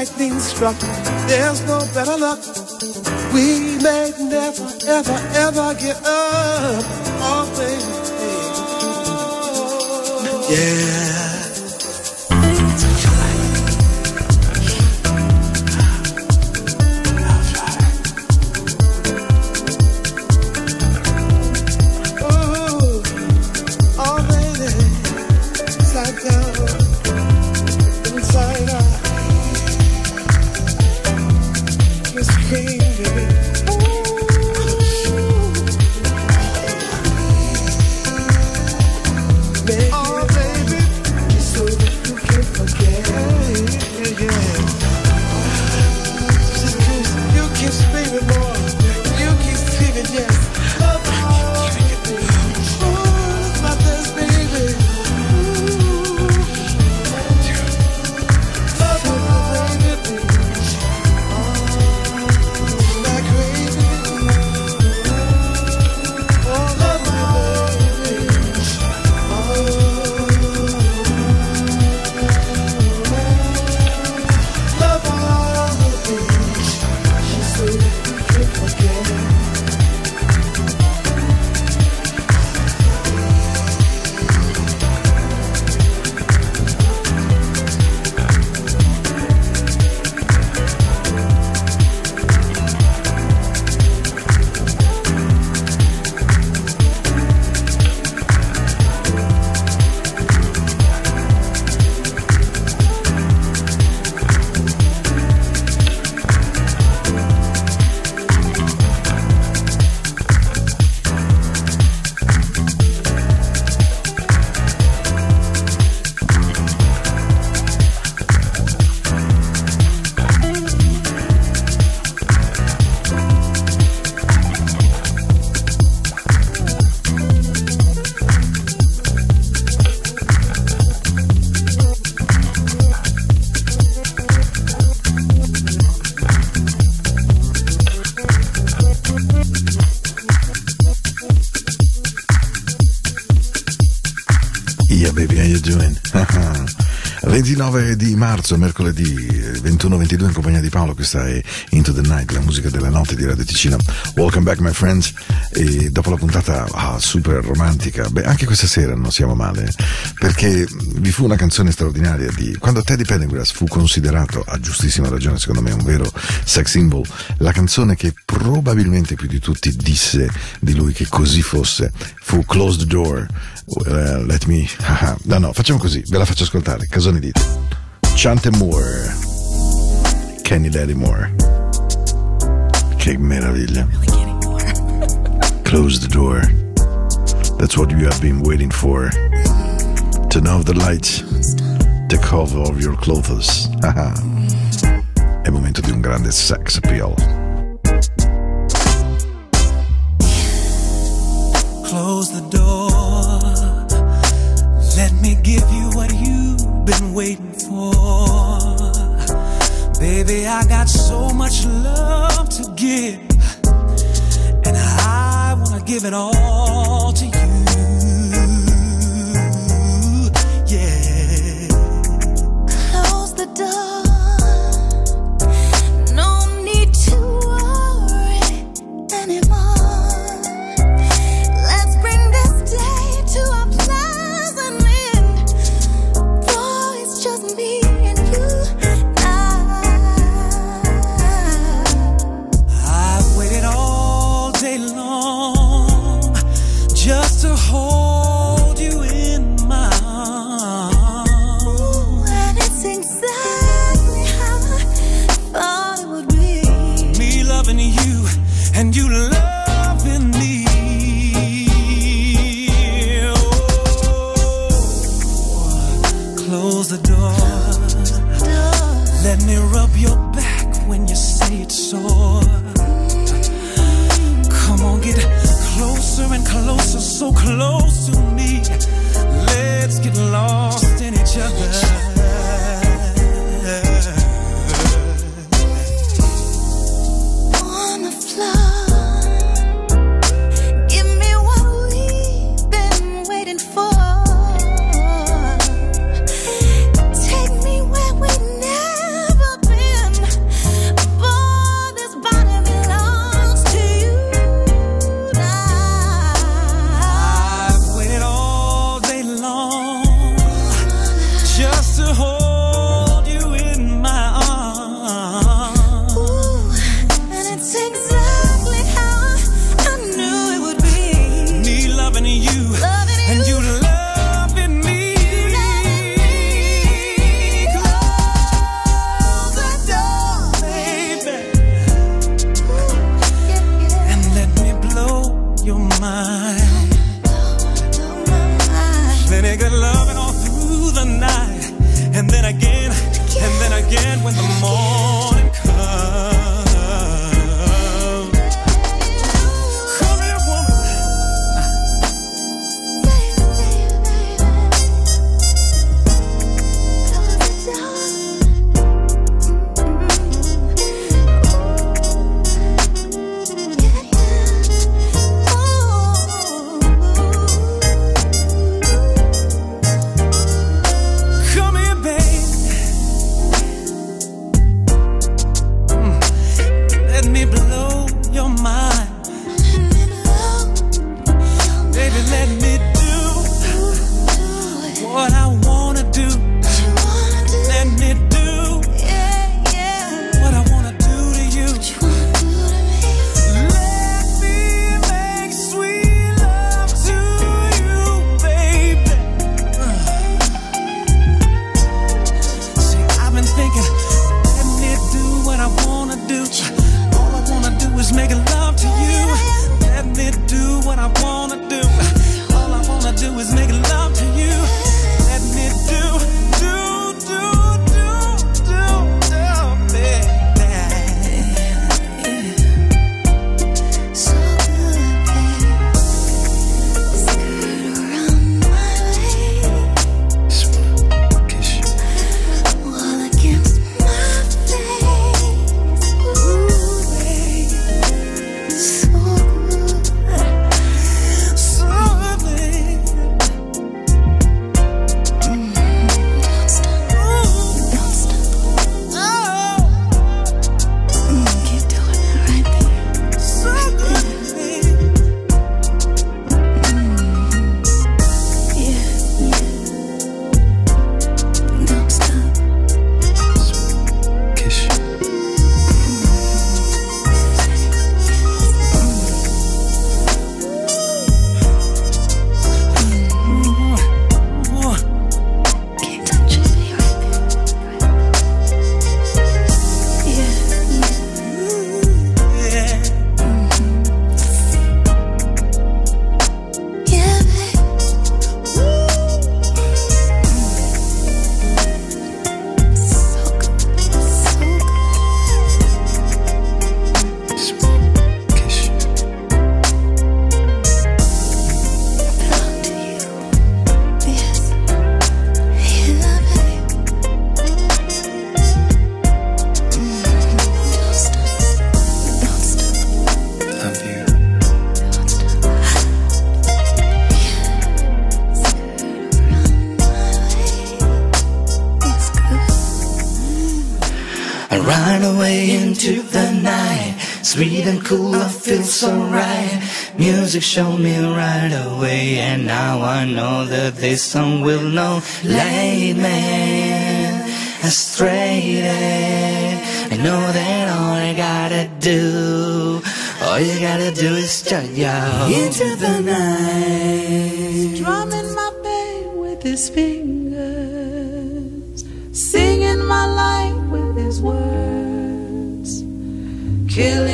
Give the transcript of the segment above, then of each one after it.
lightning struck, there's no better luck. We may never, ever, ever get up. Oh, baby. Yeah. 29 di marzo, mercoledì 21-22 in compagnia di Paolo, questa è Into the Night, la musica della notte di Radio Ticino. Welcome back my friends. E dopo la puntata ah, super romantica, beh anche questa sera non siamo male, perché vi fu una canzone straordinaria di quando Teddy Pendergrass fu considerato, a giustissima ragione secondo me, un vero sex symbol, la canzone che probabilmente più di tutti disse di lui che così fosse, fu Close the Door. Uh, let me. no, no, facciamo così, ve la faccio ascoltare. Cosa ne dite? Chante Moore. Kenny Daddy Moore. Che meraviglia. Close the door. That's what you have been waiting for. Turn off the lights. Take off of your clothes. È il momento di un grande sex appeal. Close the door. Let me give you what you've been waiting for. Baby, I got so much love to give. And I wanna give it all music showed me right away And now I know that this song will know Late me astray. I know that all I gotta do All you gotta do is turn your Into the night. Drumming my babe with his fingers Singing my life with his words Killing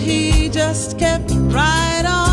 he just kept right on.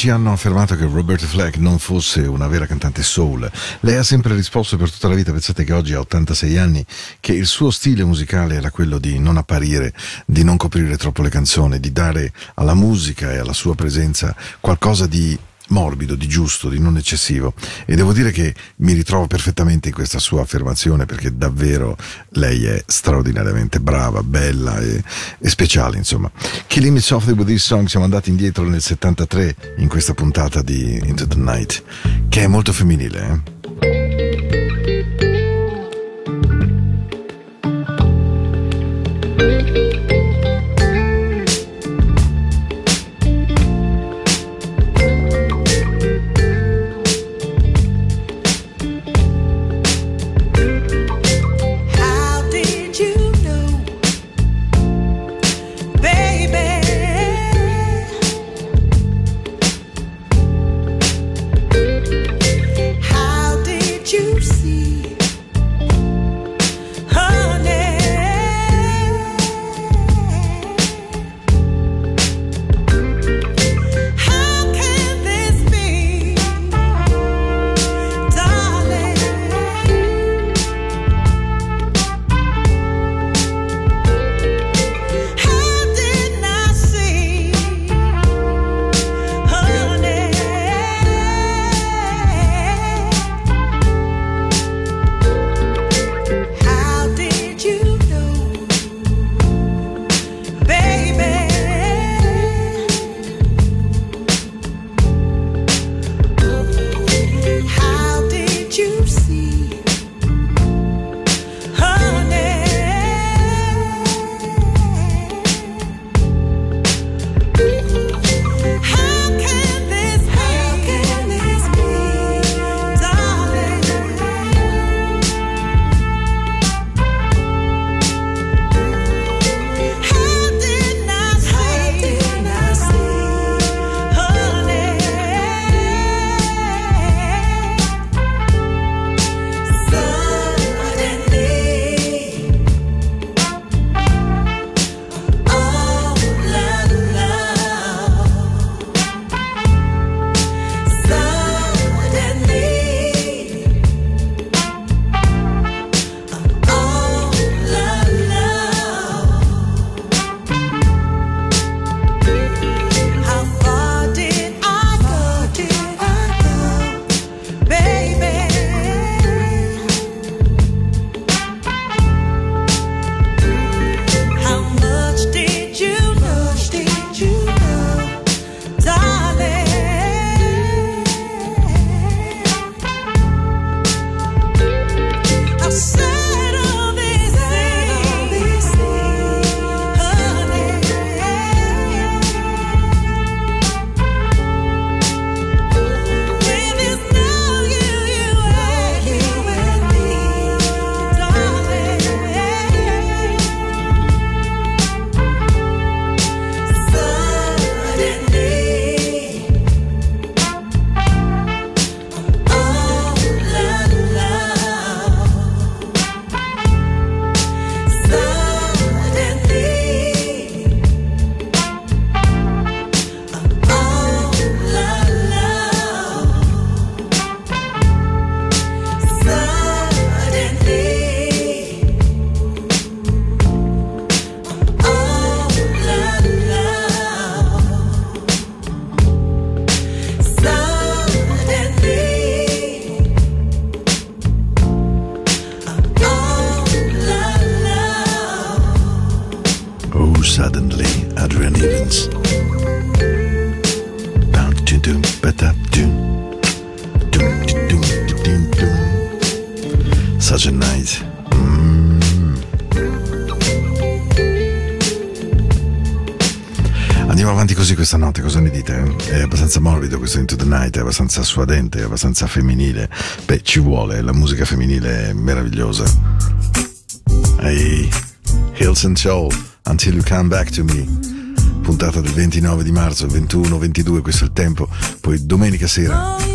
Critici hanno affermato che Roberta Flack non fosse una vera cantante soul. Lei ha sempre risposto per tutta la vita, pensate che oggi ha 86 anni, che il suo stile musicale era quello di non apparire, di non coprire troppo le canzoni, di dare alla musica e alla sua presenza qualcosa di morbido, di giusto, di non eccessivo. E devo dire che mi ritrovo perfettamente in questa sua affermazione perché davvero lei è straordinariamente brava, bella e, e speciale, insomma. Killing Me Softly with This Song, siamo andati indietro nel 73 in questa puntata di Into the Night, che è molto femminile, eh? Abbastanza suadente, abbastanza femminile. Beh, ci vuole, la musica femminile è meravigliosa. Hey, Hills and Soul, Until You Come Back to Me. Puntata del 29 di marzo, 21-22, questo è il tempo. Poi domenica sera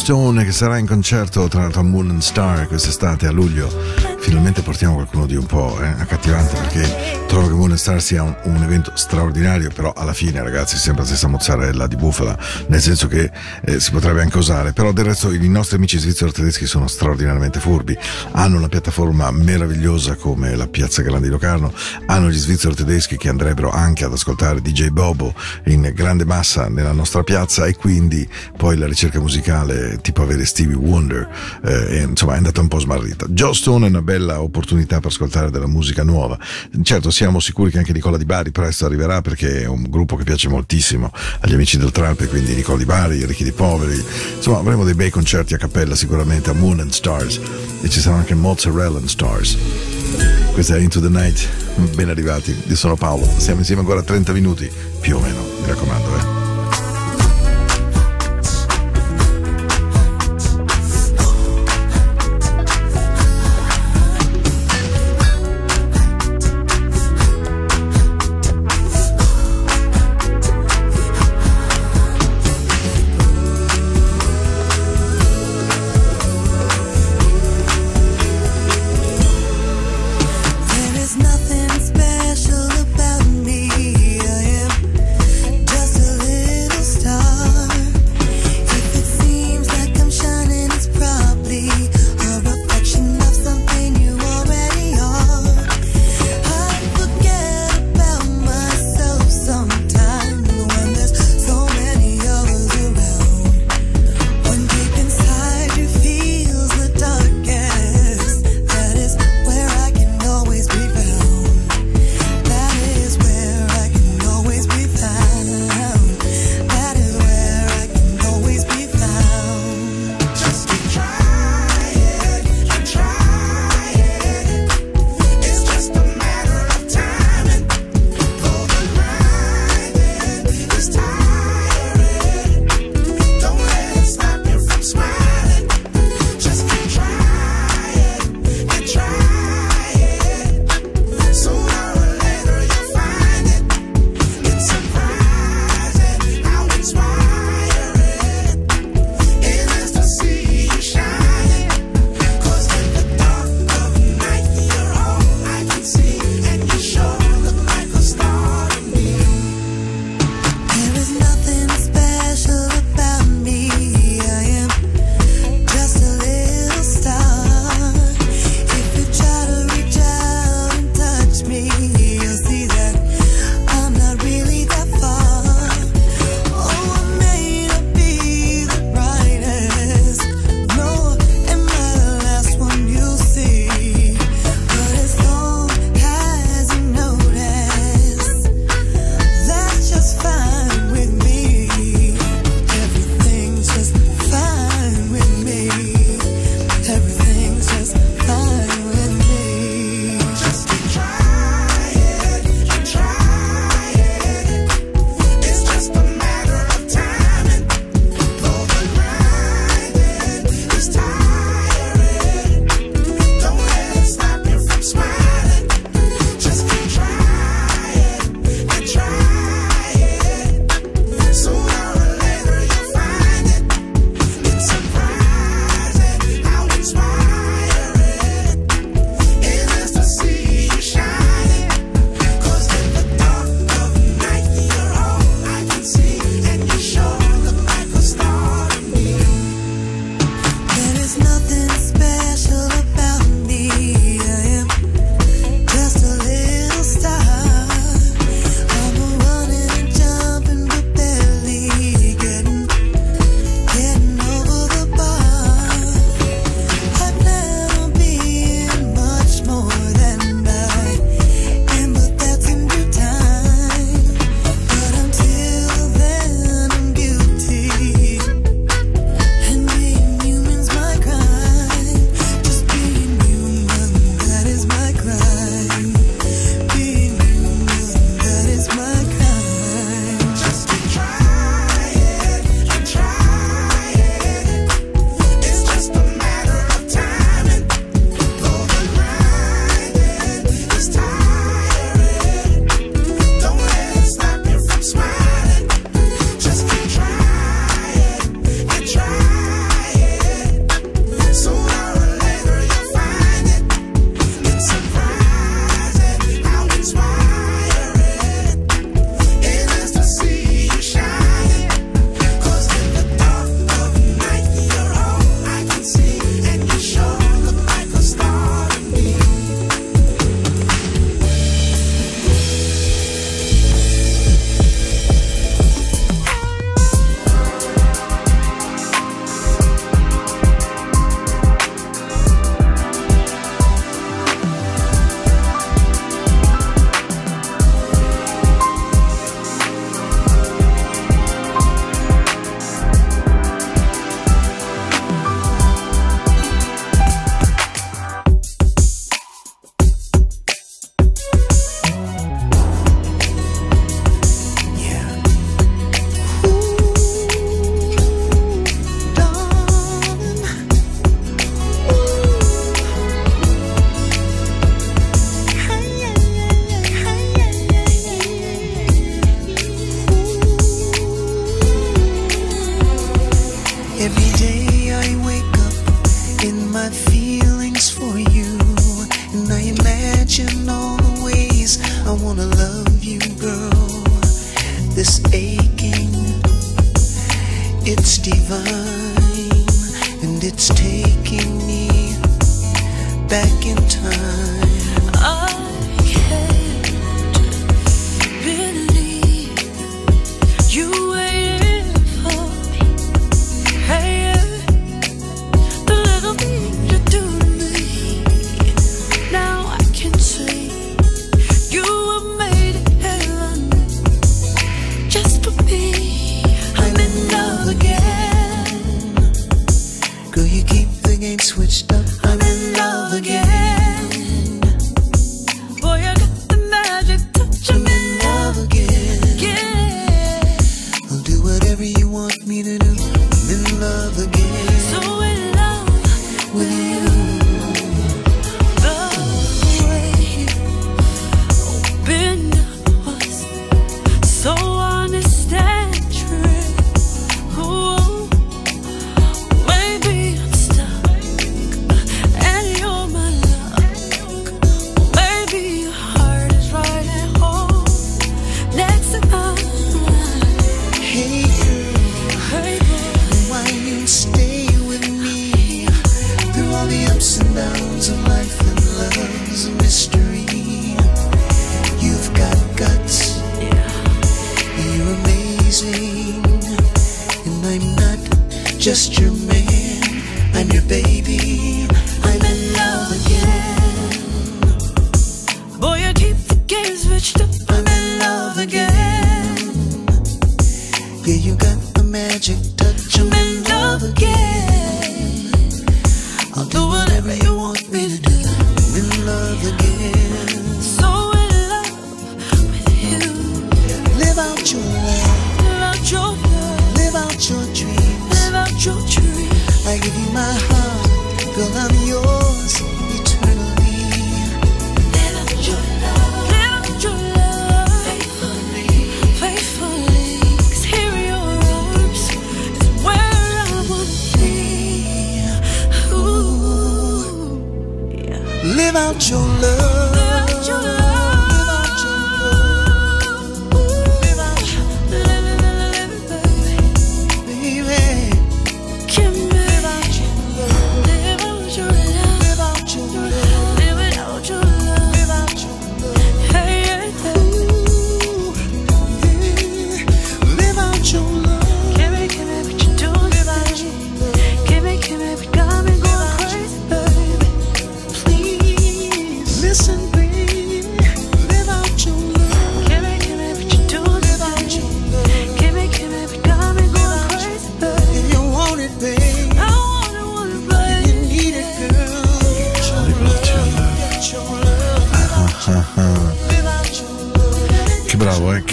Stone che sarà in concerto tra l'altro a Moon and Star quest'estate a luglio. Finalmente portiamo qualcuno di un po' eh, accattivante perché trovo che Moon and Star sia un, un evento straordinario, però alla fine ragazzi sembra la stessa mozzarella di bufala, nel senso che eh, si potrebbe anche usare, però del resto i nostri amici svizzero tedeschi sono straordinariamente furbi, hanno una piattaforma meravigliosa come la Piazza Grandi Locarno, hanno gli svizzero tedeschi che andrebbero anche ad ascoltare DJ Bobo in grande massa nella nostra piazza e quindi poi la ricerca musicale tipo avere Stevie Wonder eh, insomma è andata un po' smarrita. Joe Stone è una bella opportunità per ascoltare della musica nuova. Certo siamo sicuri che anche Nicola Di Bari presto arriverà perché è un gruppo che piace moltissimo agli amici del Trump e quindi Nicola Di Bari, Ricchi di Poveri, insomma avremo dei bei concerti a cappella sicuramente a Moon and Stars e ci saranno anche Mozzarella and Stars. Questa è Into the Night, ben arrivati, io sono Paolo, siamo insieme ancora 30 minuti, più o meno, mi raccomando eh.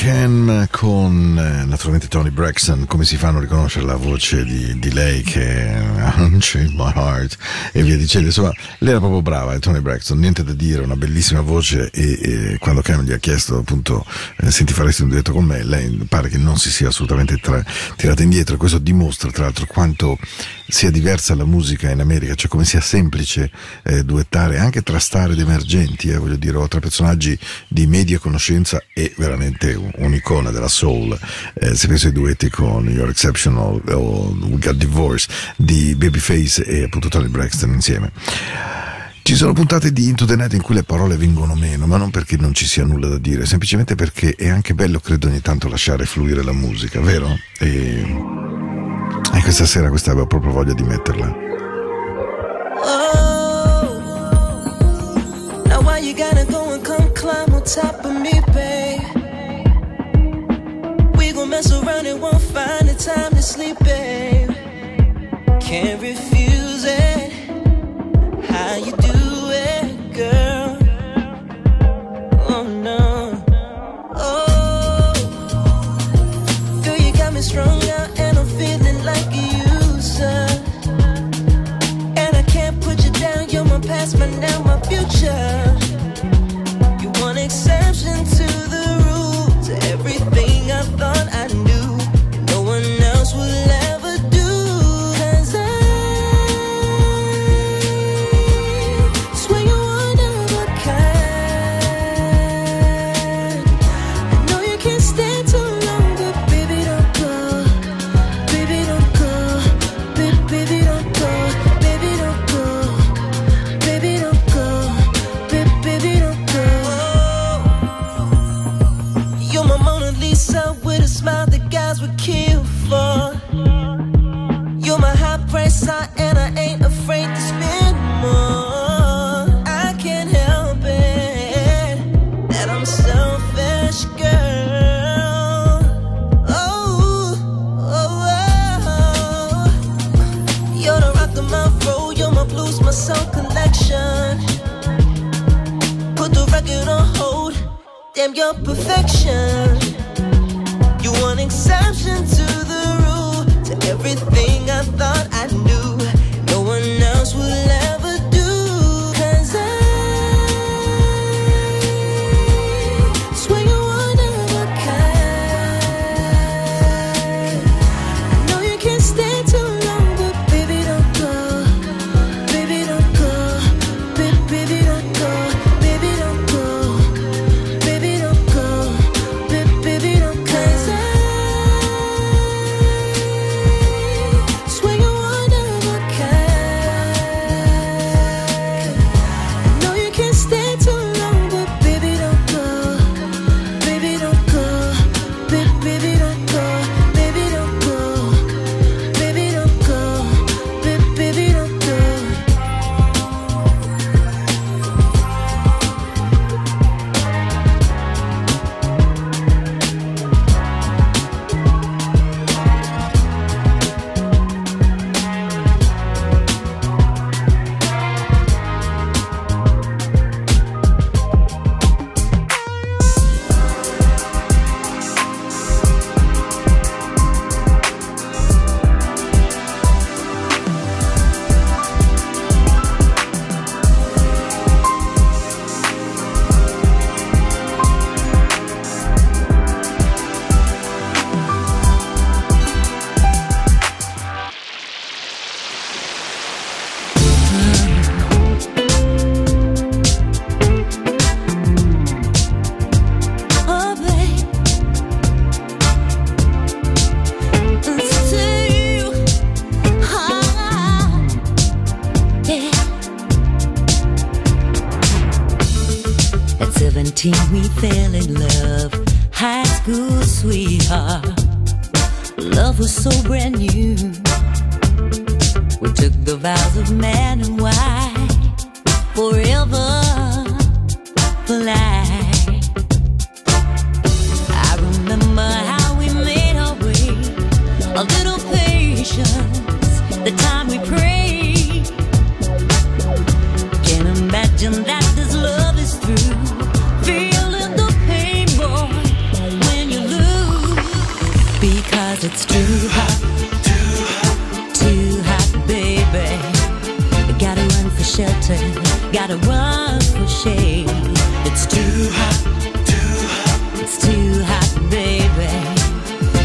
Can con eh, naturalmente Tony Braxton, come si fanno a riconoscere la voce di, di lei che eh, Unchained My Heart e via dicendo, insomma lei era proprio brava, eh, Tony Braxton, niente da dire, una bellissima voce e, e quando Cam gli ha chiesto appunto eh, se ti faresti un duetto con me, lei pare che non si sia assolutamente tra, tirata indietro. E questo dimostra tra l'altro quanto sia diversa la musica in America, cioè come sia semplice eh, duettare anche tra star ed emergenti, eh, voglio dire, o tra personaggi di media conoscenza e veramente un'icona della soul. Eh, se penso ai duetti con Your Exceptional o We Got Divorce di Babyface e appunto Tony Braxton insieme. Ci sono puntate di Into the Night in cui le parole vengono meno, ma non perché non ci sia nulla da dire, semplicemente perché è anche bello, credo, ogni tanto lasciare fluire la musica, vero? E... E questa sera questa avevo proprio voglia di metterla. Oh, now why you gotta go and come climb on top of me, babe? We gon' mess around and won't find the time to sleep, babe. Can't refuse.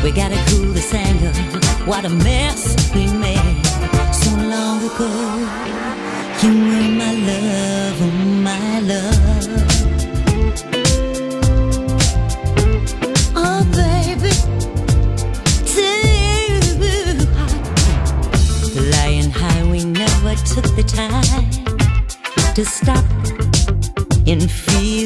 We gotta cool this anger. What a mess we made so long ago. You were my love, oh my love. Oh baby, too Lying high, we never took the time to stop and feel.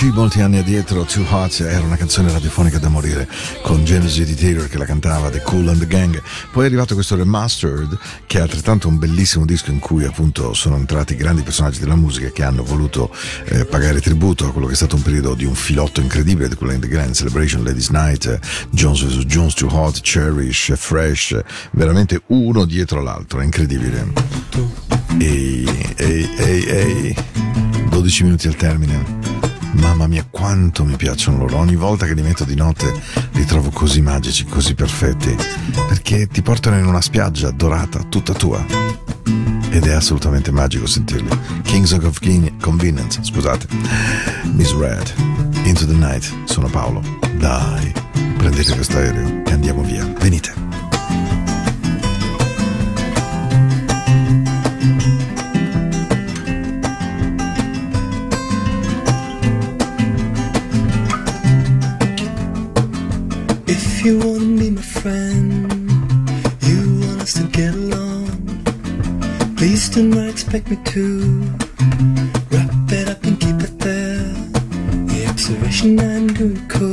Uscì molti anni addietro, Too Hot era una canzone radiofonica da morire, con Genesis di Taylor che la cantava, The Cool and the Gang. Poi è arrivato questo Remastered, che è altrettanto un bellissimo disco in cui appunto sono entrati grandi personaggi della musica che hanno voluto eh, pagare tributo a quello che è stato un periodo di un filotto incredibile, The Cool and the Gang, Celebration, Ladies Night, Jones vs. Jones, Too Hot, Cherish, Fresh, veramente uno dietro l'altro, è incredibile. Ehi, ehi, ehi, ehi, 12 minuti al termine. Mamma mia, quanto mi piacciono loro. Ogni volta che li metto di notte li trovo così magici, così perfetti. Perché ti portano in una spiaggia dorata, tutta tua. Ed è assolutamente magico sentirli. Kings of Convenience, scusate. Miss Red, Into the Night, sono Paolo. Dai, prendete questo aereo e andiamo via. Venite. You wanna be my friend, you want us to get along. Please do not expect me to wrap it up and keep it there. The observation I'm doing could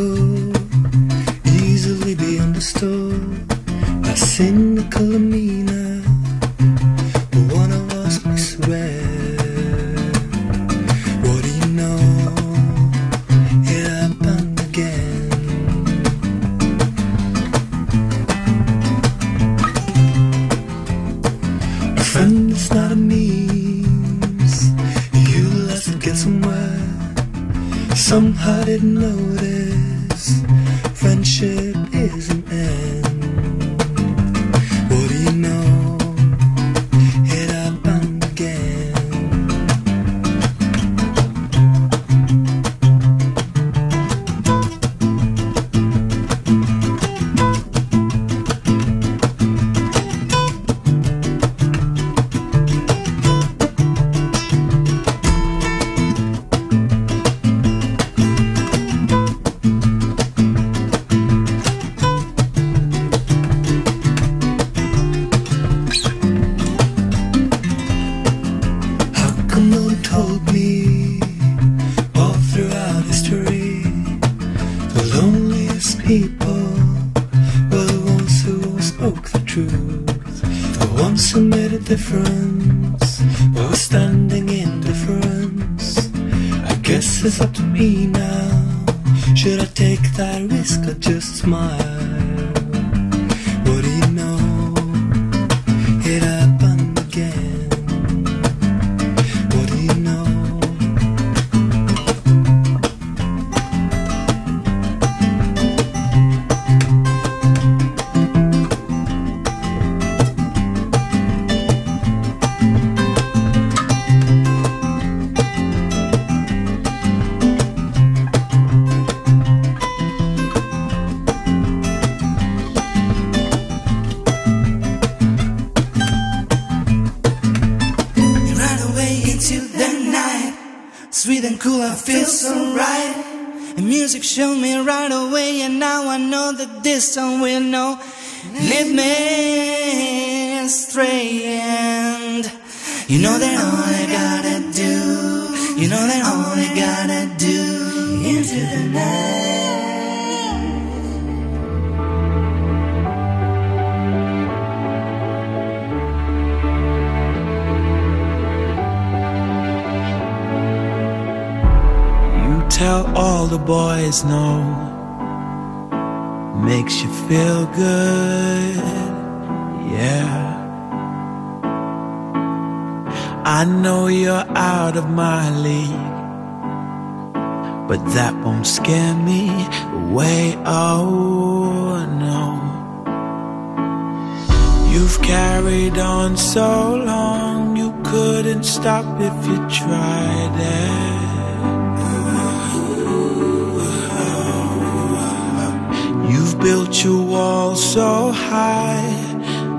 Should I take that risk or just smile? You know that all I gotta do, you know that all I gotta do into the night. You tell all the boys no. Makes you feel good, I know you're out of my league, but that won't scare me away. Oh no. You've carried on so long, you couldn't stop if you tried it. You've built your wall so high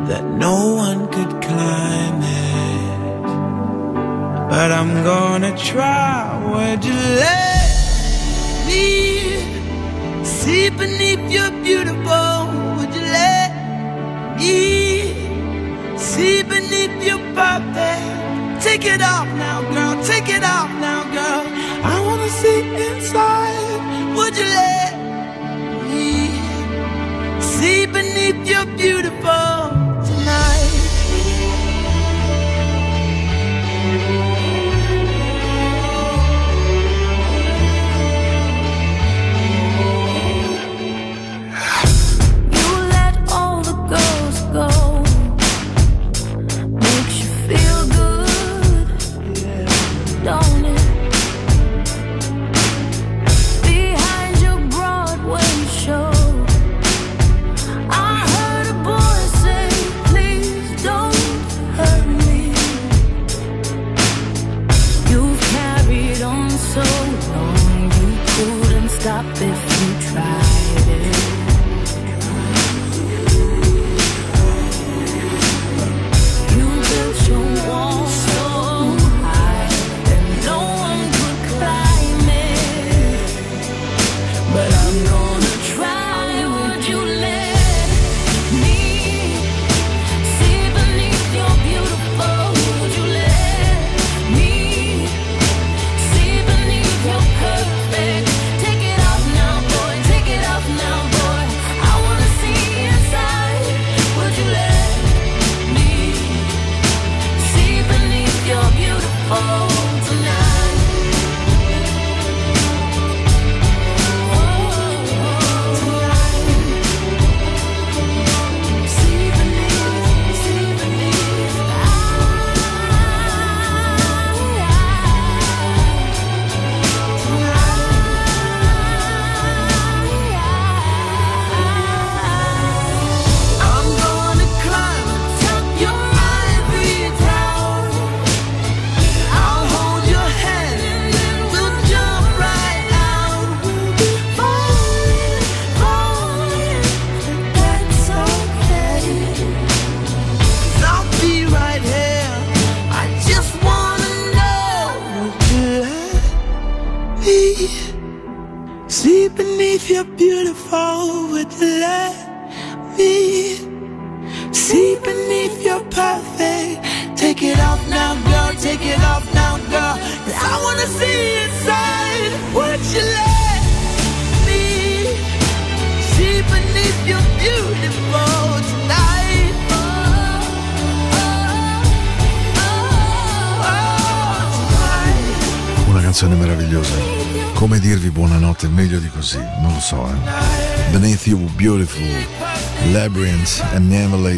that no one could climb it. But I'm gonna try. Would you let me see beneath your beautiful? Would you let me see beneath your perfect? Take it off now, girl. Take it off now, girl. I wanna see inside. Would you let me see beneath your beautiful?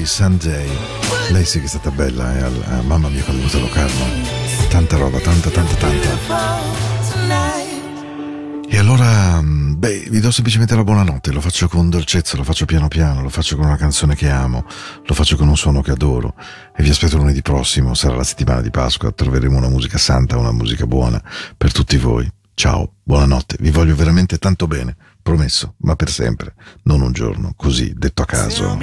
Sunday. Lei sì che è stata bella, eh? Al, ah, mamma mia quando è venuta a Locarno. Tanta roba, tanta, tanta, tanta. E allora, mm, beh, vi do semplicemente la buonanotte, lo faccio con dolcezza, lo faccio piano piano, lo faccio con una canzone che amo, lo faccio con un suono che adoro e vi aspetto lunedì prossimo, sarà la settimana di Pasqua, troveremo una musica santa, una musica buona per tutti voi. Ciao, buonanotte, vi voglio veramente tanto bene, promesso, ma per sempre, non un giorno, così, detto a caso.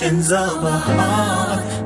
Emotions of a heart.